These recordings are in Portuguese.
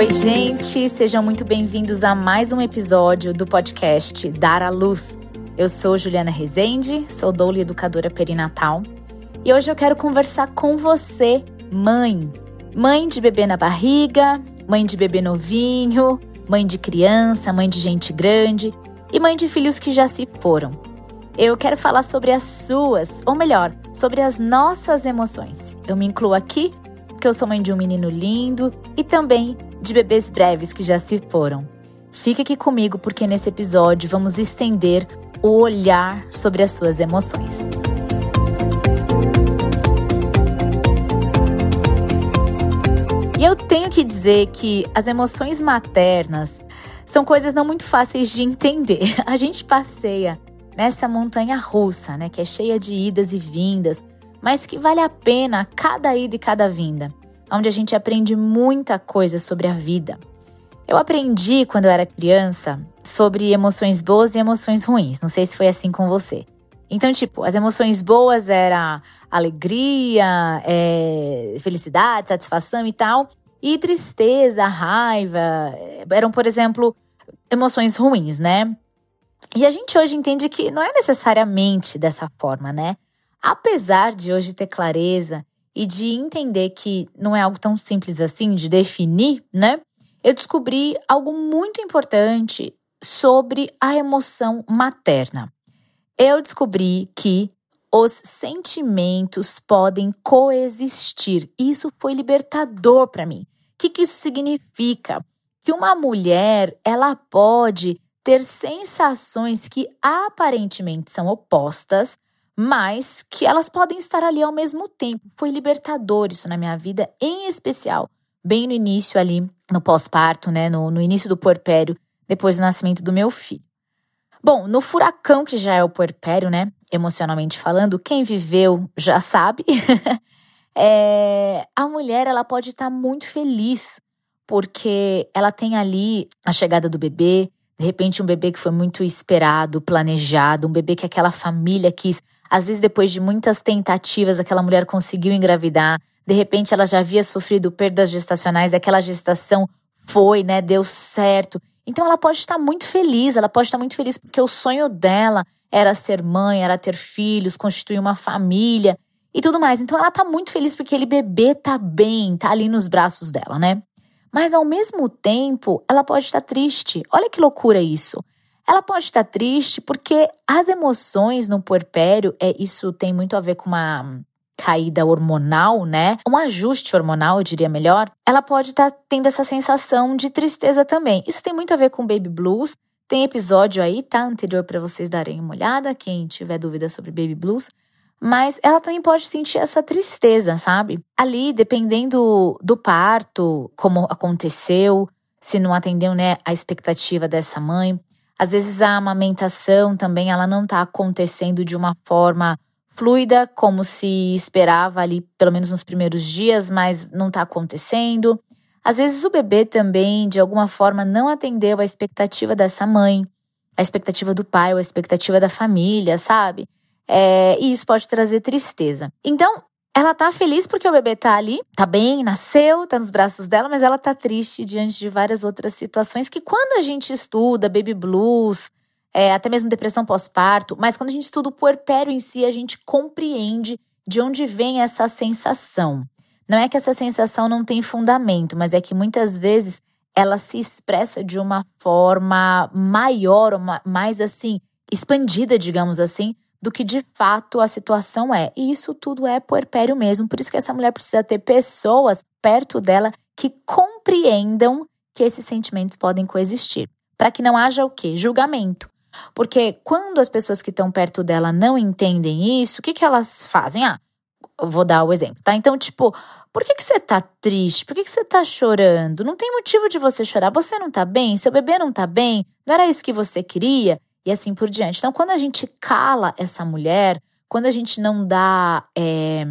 Oi, gente, sejam muito bem-vindos a mais um episódio do podcast Dar à Luz. Eu sou Juliana Rezende, sou doula educadora perinatal, e hoje eu quero conversar com você, mãe. Mãe de bebê na barriga, mãe de bebê novinho, mãe de criança, mãe de gente grande e mãe de filhos que já se foram. Eu quero falar sobre as suas, ou melhor, sobre as nossas emoções. Eu me incluo aqui porque eu sou mãe de um menino lindo e também de bebês breves que já se foram. Fique aqui comigo porque nesse episódio vamos estender o olhar sobre as suas emoções. E eu tenho que dizer que as emoções maternas são coisas não muito fáceis de entender. A gente passeia nessa montanha russa, né, que é cheia de idas e vindas, mas que vale a pena cada ida e cada vinda onde a gente aprende muita coisa sobre a vida. Eu aprendi quando eu era criança sobre emoções boas e emoções ruins. Não sei se foi assim com você. Então, tipo, as emoções boas era alegria, é, felicidade, satisfação e tal. E tristeza, raiva, eram, por exemplo, emoções ruins, né? E a gente hoje entende que não é necessariamente dessa forma, né? Apesar de hoje ter clareza e de entender que não é algo tão simples assim de definir, né? Eu descobri algo muito importante sobre a emoção materna. Eu descobri que os sentimentos podem coexistir. Isso foi libertador para mim. O que, que isso significa? Que uma mulher ela pode ter sensações que aparentemente são opostas, mas que elas podem estar ali ao mesmo tempo. Foi libertador isso na minha vida, em especial bem no início ali, no pós-parto, né, no, no início do puerpério, depois do nascimento do meu filho. Bom, no furacão que já é o puerpério, né, emocionalmente falando, quem viveu já sabe, é, a mulher ela pode estar muito feliz porque ela tem ali a chegada do bebê, de repente um bebê que foi muito esperado, planejado, um bebê que aquela família quis às vezes, depois de muitas tentativas, aquela mulher conseguiu engravidar. De repente, ela já havia sofrido perdas gestacionais, aquela gestação foi, né? Deu certo. Então, ela pode estar muito feliz, ela pode estar muito feliz porque o sonho dela era ser mãe, era ter filhos, constituir uma família e tudo mais. Então, ela está muito feliz porque aquele bebê tá bem, tá ali nos braços dela, né? Mas ao mesmo tempo, ela pode estar triste. Olha que loucura isso. Ela pode estar triste porque as emoções no puerpério, é, isso tem muito a ver com uma caída hormonal, né? Um ajuste hormonal, eu diria melhor. Ela pode estar tendo essa sensação de tristeza também. Isso tem muito a ver com baby blues. Tem episódio aí, tá? Anterior para vocês darem uma olhada, quem tiver dúvida sobre baby blues. Mas ela também pode sentir essa tristeza, sabe? Ali, dependendo do parto, como aconteceu, se não atendeu, né, a expectativa dessa mãe, às vezes a amamentação também ela não está acontecendo de uma forma fluida, como se esperava ali, pelo menos nos primeiros dias, mas não está acontecendo. Às vezes o bebê também, de alguma forma, não atendeu a expectativa dessa mãe, a expectativa do pai, ou a expectativa da família, sabe? É, e isso pode trazer tristeza. Então, ela tá feliz porque o bebê tá ali, tá bem, nasceu, tá nos braços dela, mas ela tá triste diante de várias outras situações que quando a gente estuda baby blues, é, até mesmo depressão pós-parto, mas quando a gente estuda o puerpério em si, a gente compreende de onde vem essa sensação. Não é que essa sensação não tem fundamento, mas é que muitas vezes ela se expressa de uma forma maior, uma, mais assim, expandida, digamos assim, do que de fato a situação é. E isso tudo é puerpério mesmo. Por isso que essa mulher precisa ter pessoas perto dela que compreendam que esses sentimentos podem coexistir. Para que não haja o quê? Julgamento. Porque quando as pessoas que estão perto dela não entendem isso, o que, que elas fazem? Ah, vou dar o exemplo, tá? Então, tipo, por que, que você tá triste? Por que, que você tá chorando? Não tem motivo de você chorar. Você não tá bem? Seu bebê não tá bem? Não era isso que você queria? E assim por diante. Então, quando a gente cala essa mulher, quando a gente não dá é,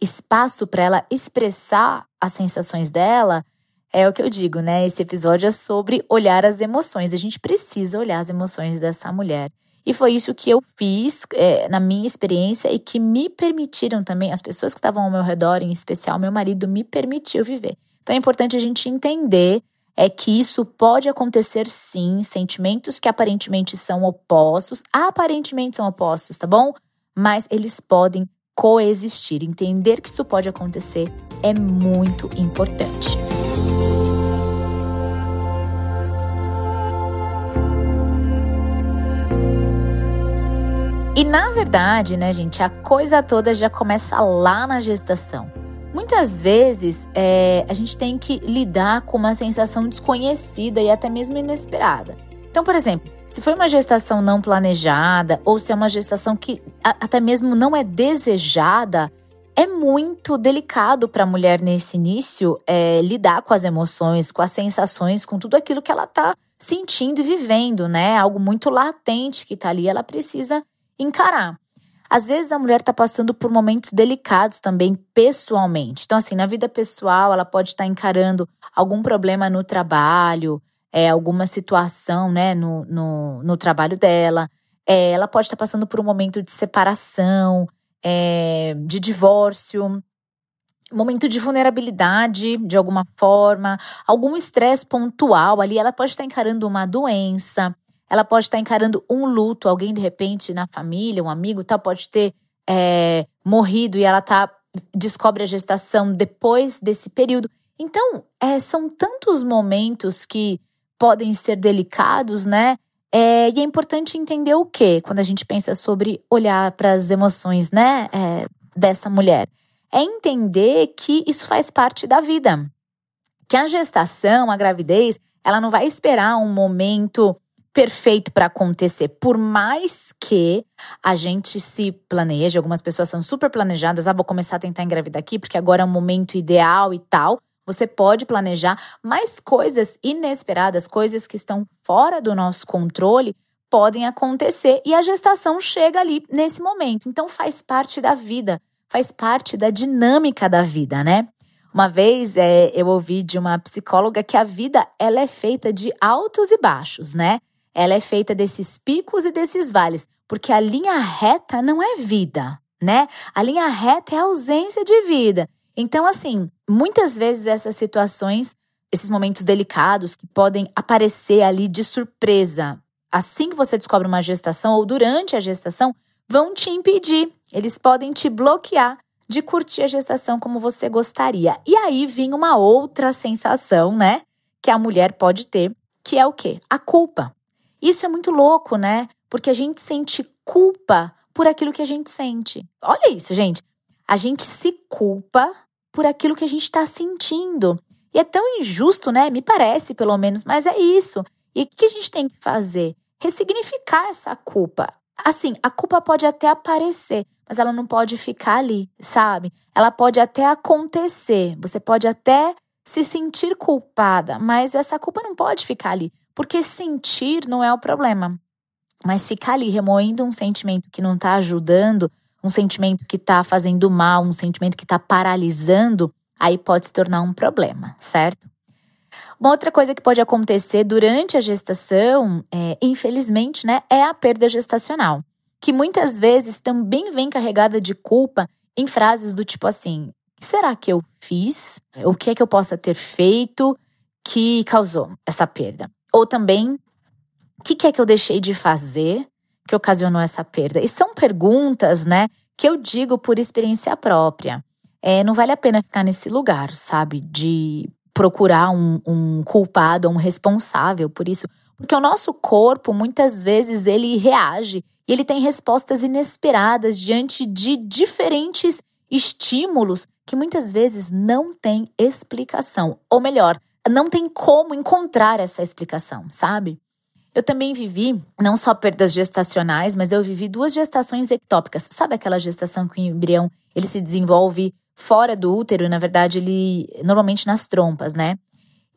espaço para ela expressar as sensações dela, é o que eu digo, né? Esse episódio é sobre olhar as emoções. A gente precisa olhar as emoções dessa mulher. E foi isso que eu fiz é, na minha experiência e que me permitiram também, as pessoas que estavam ao meu redor, em especial meu marido, me permitiu viver. Então é importante a gente entender é que isso pode acontecer sim, sentimentos que aparentemente são opostos, aparentemente são opostos, tá bom? Mas eles podem coexistir. Entender que isso pode acontecer é muito importante. E na verdade, né, gente, a coisa toda já começa lá na gestação. Muitas vezes é, a gente tem que lidar com uma sensação desconhecida e até mesmo inesperada. Então, por exemplo, se foi uma gestação não planejada ou se é uma gestação que até mesmo não é desejada, é muito delicado para a mulher nesse início é, lidar com as emoções, com as sensações, com tudo aquilo que ela está sentindo e vivendo, né? Algo muito latente que está ali, ela precisa encarar. Às vezes a mulher está passando por momentos delicados também pessoalmente. Então, assim, na vida pessoal, ela pode estar tá encarando algum problema no trabalho, é, alguma situação, né, no, no, no trabalho dela. É, ela pode estar tá passando por um momento de separação, é, de divórcio, momento de vulnerabilidade de alguma forma, algum estresse pontual ali. Ela pode estar tá encarando uma doença, ela pode estar encarando um luto, alguém de repente na família, um amigo, tal, pode ter é, morrido e ela tá descobre a gestação depois desse período. Então, é, são tantos momentos que podem ser delicados, né? É, e é importante entender o que quando a gente pensa sobre olhar para as emoções, né, é, dessa mulher. É entender que isso faz parte da vida. Que a gestação, a gravidez, ela não vai esperar um momento perfeito para acontecer. Por mais que a gente se planeje, algumas pessoas são super planejadas, ah, vou começar a tentar engravidar aqui porque agora é o momento ideal e tal. Você pode planejar, mas coisas inesperadas, coisas que estão fora do nosso controle, podem acontecer e a gestação chega ali nesse momento. Então faz parte da vida, faz parte da dinâmica da vida, né? Uma vez é, eu ouvi de uma psicóloga que a vida ela é feita de altos e baixos, né? Ela é feita desses picos e desses vales, porque a linha reta não é vida, né? A linha reta é ausência de vida. Então, assim, muitas vezes essas situações, esses momentos delicados que podem aparecer ali de surpresa, assim que você descobre uma gestação ou durante a gestação, vão te impedir. Eles podem te bloquear de curtir a gestação como você gostaria. E aí vem uma outra sensação, né? Que a mulher pode ter, que é o quê? A culpa. Isso é muito louco, né? Porque a gente sente culpa por aquilo que a gente sente. Olha isso, gente. A gente se culpa por aquilo que a gente está sentindo. E é tão injusto, né? Me parece, pelo menos, mas é isso. E o que a gente tem que fazer? Ressignificar essa culpa. Assim, a culpa pode até aparecer, mas ela não pode ficar ali, sabe? Ela pode até acontecer. Você pode até se sentir culpada, mas essa culpa não pode ficar ali. Porque sentir não é o problema. Mas ficar ali remoendo um sentimento que não está ajudando, um sentimento que está fazendo mal, um sentimento que está paralisando, aí pode se tornar um problema, certo? Uma outra coisa que pode acontecer durante a gestação, é, infelizmente, né, é a perda gestacional, que muitas vezes também vem carregada de culpa em frases do tipo assim: será que eu fiz? O que é que eu possa ter feito que causou essa perda? Ou também, o que, que é que eu deixei de fazer que ocasionou essa perda? E são perguntas, né, que eu digo por experiência própria. É, não vale a pena ficar nesse lugar, sabe? De procurar um, um culpado, um responsável por isso. Porque o nosso corpo, muitas vezes, ele reage e ele tem respostas inesperadas diante de diferentes estímulos que muitas vezes não têm explicação. Ou melhor, não tem como encontrar essa explicação, sabe? Eu também vivi não só perdas gestacionais, mas eu vivi duas gestações ectópicas. Sabe aquela gestação que o embrião ele se desenvolve fora do útero, na verdade ele normalmente nas trompas, né?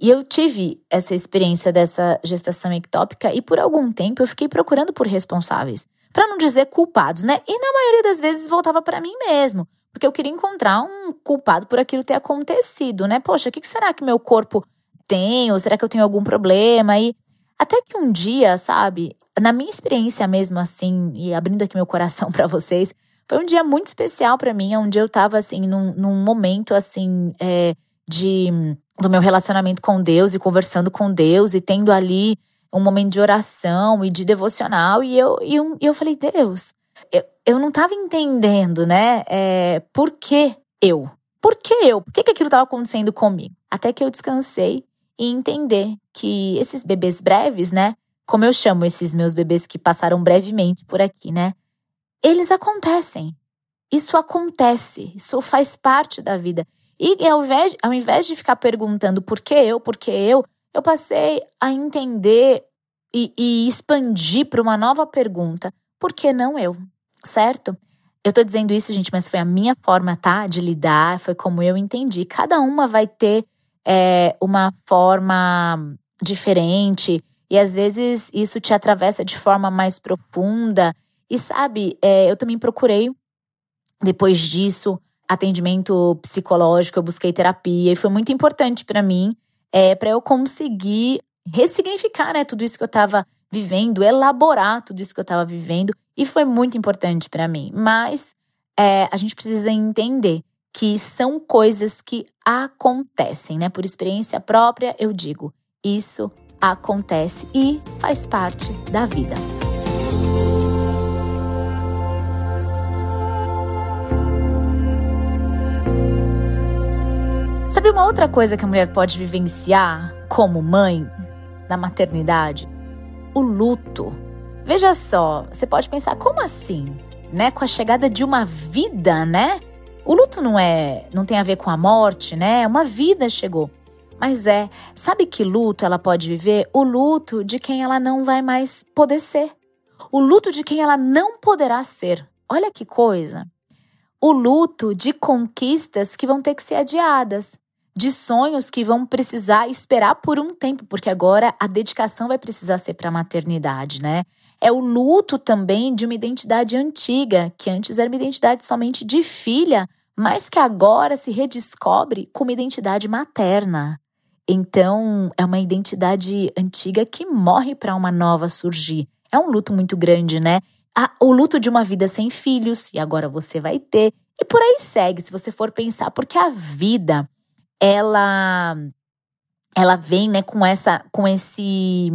E eu tive essa experiência dessa gestação ectópica e por algum tempo eu fiquei procurando por responsáveis, para não dizer culpados, né? E na maioria das vezes voltava para mim mesmo, porque eu queria encontrar um culpado por aquilo ter acontecido, né? Poxa, o que será que meu corpo tenho? Será que eu tenho algum problema? E até que um dia, sabe, na minha experiência mesmo, assim, e abrindo aqui meu coração para vocês, foi um dia muito especial para mim, onde eu tava, assim, num, num momento, assim, é, de do meu relacionamento com Deus e conversando com Deus e tendo ali um momento de oração e de devocional. E eu, e eu, e eu falei, Deus, eu, eu não tava entendendo, né? É, por que eu? Por que eu? Por que, que aquilo estava acontecendo comigo? Até que eu descansei e entender que esses bebês breves, né? Como eu chamo esses meus bebês que passaram brevemente por aqui, né? Eles acontecem. Isso acontece, isso faz parte da vida. E ao invés, ao invés de ficar perguntando por que eu, por que eu, eu passei a entender e, e expandir para uma nova pergunta: por que não eu? Certo? Eu tô dizendo isso, gente, mas foi a minha forma, tá? De lidar, foi como eu entendi. Cada uma vai ter é, uma forma diferente, e às vezes isso te atravessa de forma mais profunda. E sabe, é, eu também procurei, depois disso, atendimento psicológico, eu busquei terapia, e foi muito importante para mim, é, para eu conseguir ressignificar né, tudo isso que eu estava vivendo, elaborar tudo isso que eu estava vivendo, e foi muito importante para mim. Mas é, a gente precisa entender que são coisas que acontecem, né? Por experiência própria, eu digo, isso acontece e faz parte da vida. Sabe uma outra coisa que a mulher pode vivenciar como mãe na maternidade? O luto. Veja só, você pode pensar como assim, né? Com a chegada de uma vida, né? O luto não é, não tem a ver com a morte, né? Uma vida chegou. Mas é, sabe que luto ela pode viver? O luto de quem ela não vai mais poder ser. O luto de quem ela não poderá ser. Olha que coisa. O luto de conquistas que vão ter que ser adiadas, de sonhos que vão precisar esperar por um tempo, porque agora a dedicação vai precisar ser para a maternidade, né? É o luto também de uma identidade antiga, que antes era uma identidade somente de filha, mas que agora se redescobre como identidade materna. Então, é uma identidade antiga que morre para uma nova surgir. É um luto muito grande, né? o luto de uma vida sem filhos, e agora você vai ter. E por aí segue, se você for pensar, porque a vida, ela ela vem, né, com essa com esse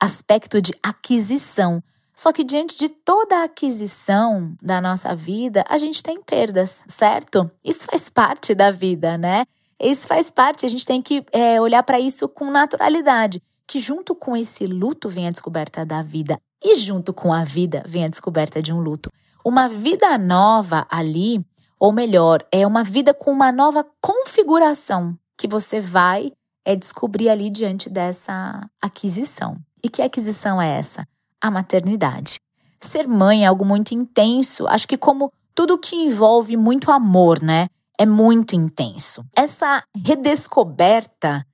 aspecto de aquisição. Só que diante de toda a aquisição da nossa vida, a gente tem perdas, certo? Isso faz parte da vida, né? Isso faz parte, a gente tem que é, olhar para isso com naturalidade. Que junto com esse luto vem a descoberta da vida, e junto com a vida vem a descoberta de um luto. Uma vida nova ali, ou melhor, é uma vida com uma nova configuração que você vai é, descobrir ali diante dessa aquisição. E que aquisição é essa? A maternidade. Ser mãe é algo muito intenso, acho que como tudo que envolve muito amor, né? É muito intenso. Essa redescoberta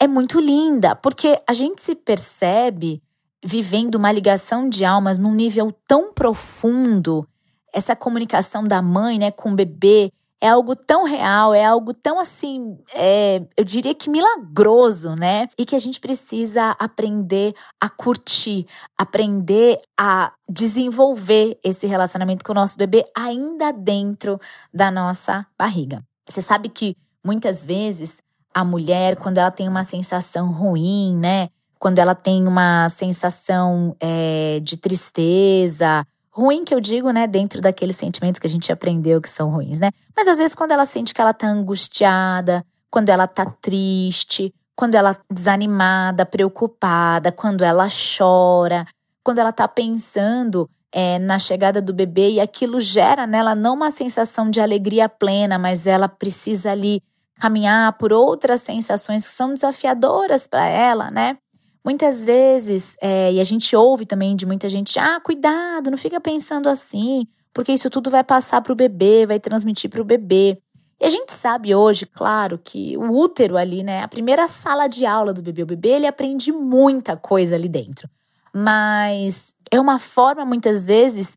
é muito linda, porque a gente se percebe vivendo uma ligação de almas num nível tão profundo, essa comunicação da mãe, né, com o bebê, é algo tão real, é algo tão assim, é, eu diria que milagroso, né? E que a gente precisa aprender a curtir, aprender a desenvolver esse relacionamento com o nosso bebê ainda dentro da nossa barriga. Você sabe que muitas vezes a mulher, quando ela tem uma sensação ruim, né? Quando ela tem uma sensação é, de tristeza, Ruim que eu digo, né, dentro daqueles sentimentos que a gente aprendeu que são ruins, né? Mas às vezes quando ela sente que ela tá angustiada, quando ela tá triste, quando ela desanimada, preocupada, quando ela chora, quando ela tá pensando é, na chegada do bebê e aquilo gera nela não uma sensação de alegria plena, mas ela precisa ali caminhar por outras sensações que são desafiadoras para ela, né? Muitas vezes, é, e a gente ouve também de muita gente, ah, cuidado, não fica pensando assim, porque isso tudo vai passar para o bebê, vai transmitir para o bebê. E a gente sabe hoje, claro, que o útero ali, né, a primeira sala de aula do bebê, o bebê ele aprende muita coisa ali dentro. Mas é uma forma, muitas vezes,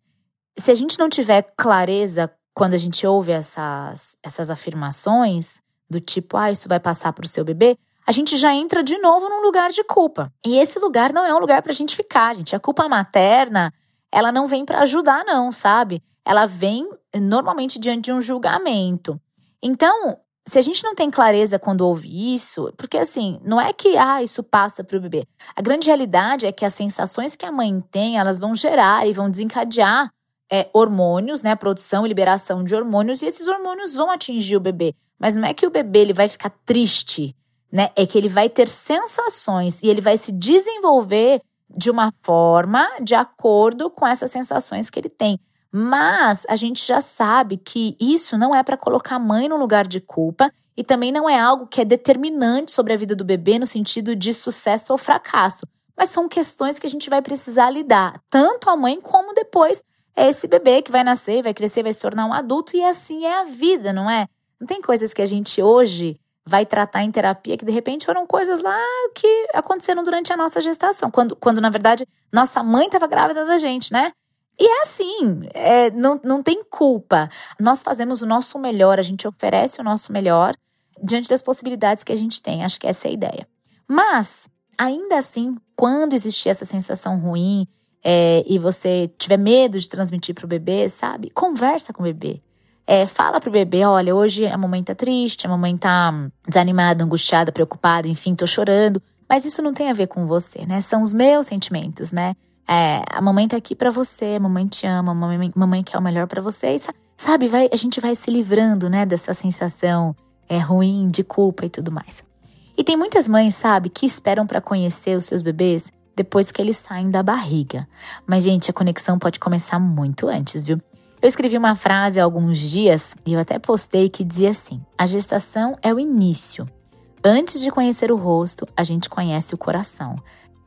se a gente não tiver clareza quando a gente ouve essas, essas afirmações, do tipo, ah, isso vai passar para o seu bebê, a gente já entra de novo num lugar de culpa. E esse lugar não é um lugar para a gente ficar, gente. A culpa materna, ela não vem para ajudar, não, sabe? Ela vem normalmente diante de um julgamento. Então, se a gente não tem clareza quando ouve isso, porque assim, não é que ah, isso passa para o bebê. A grande realidade é que as sensações que a mãe tem, elas vão gerar e vão desencadear é, hormônios, né? Produção e liberação de hormônios, e esses hormônios vão atingir o bebê. Mas não é que o bebê ele vai ficar triste, né? É que ele vai ter sensações e ele vai se desenvolver de uma forma de acordo com essas sensações que ele tem. Mas a gente já sabe que isso não é para colocar a mãe no lugar de culpa e também não é algo que é determinante sobre a vida do bebê no sentido de sucesso ou fracasso. Mas são questões que a gente vai precisar lidar, tanto a mãe como depois é esse bebê que vai nascer, vai crescer, vai se tornar um adulto e assim é a vida, não é? Não tem coisas que a gente hoje vai tratar em terapia que de repente foram coisas lá que aconteceram durante a nossa gestação, quando, quando na verdade nossa mãe estava grávida da gente, né? E é assim, é, não, não tem culpa. Nós fazemos o nosso melhor, a gente oferece o nosso melhor diante das possibilidades que a gente tem. Acho que essa é a ideia. Mas, ainda assim, quando existir essa sensação ruim é, e você tiver medo de transmitir para o bebê, sabe? Conversa com o bebê. É, fala pro bebê, olha, hoje a mamãe tá triste, a mamãe tá desanimada, angustiada, preocupada, enfim, tô chorando. Mas isso não tem a ver com você, né? São os meus sentimentos, né? É, a mamãe tá aqui para você, a mamãe te ama, a mamãe, mamãe quer o melhor para você. E, sabe, vai, a gente vai se livrando, né, dessa sensação é, ruim, de culpa e tudo mais. E tem muitas mães, sabe, que esperam para conhecer os seus bebês depois que eles saem da barriga. Mas, gente, a conexão pode começar muito antes, viu? Eu escrevi uma frase há alguns dias e eu até postei que dizia assim: a gestação é o início. Antes de conhecer o rosto, a gente conhece o coração.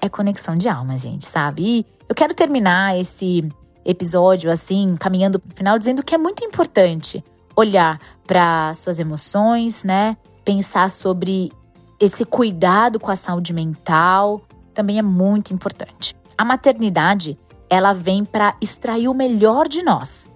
É conexão de alma, gente, sabe? E eu quero terminar esse episódio assim, caminhando para o final, dizendo que é muito importante olhar para suas emoções, né? Pensar sobre esse cuidado com a saúde mental, também é muito importante. A maternidade, ela vem para extrair o melhor de nós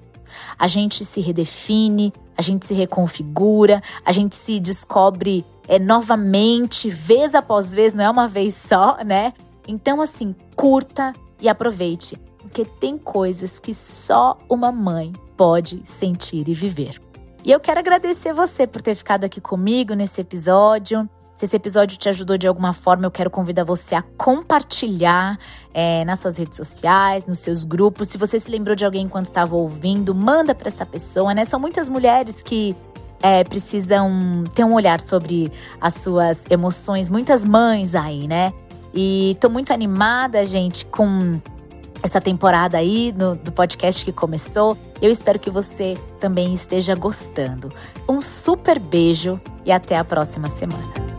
a gente se redefine, a gente se reconfigura, a gente se descobre é, novamente, vez após vez, não é uma vez só, né? Então, assim, curta e aproveite, porque tem coisas que só uma mãe pode sentir e viver. E eu quero agradecer você por ter ficado aqui comigo nesse episódio. Se esse episódio te ajudou de alguma forma, eu quero convidar você a compartilhar é, nas suas redes sociais, nos seus grupos. Se você se lembrou de alguém enquanto estava ouvindo, manda para essa pessoa, né? São muitas mulheres que é, precisam ter um olhar sobre as suas emoções, muitas mães aí, né? E tô muito animada, gente, com essa temporada aí no, do podcast que começou. Eu espero que você também esteja gostando. Um super beijo e até a próxima semana.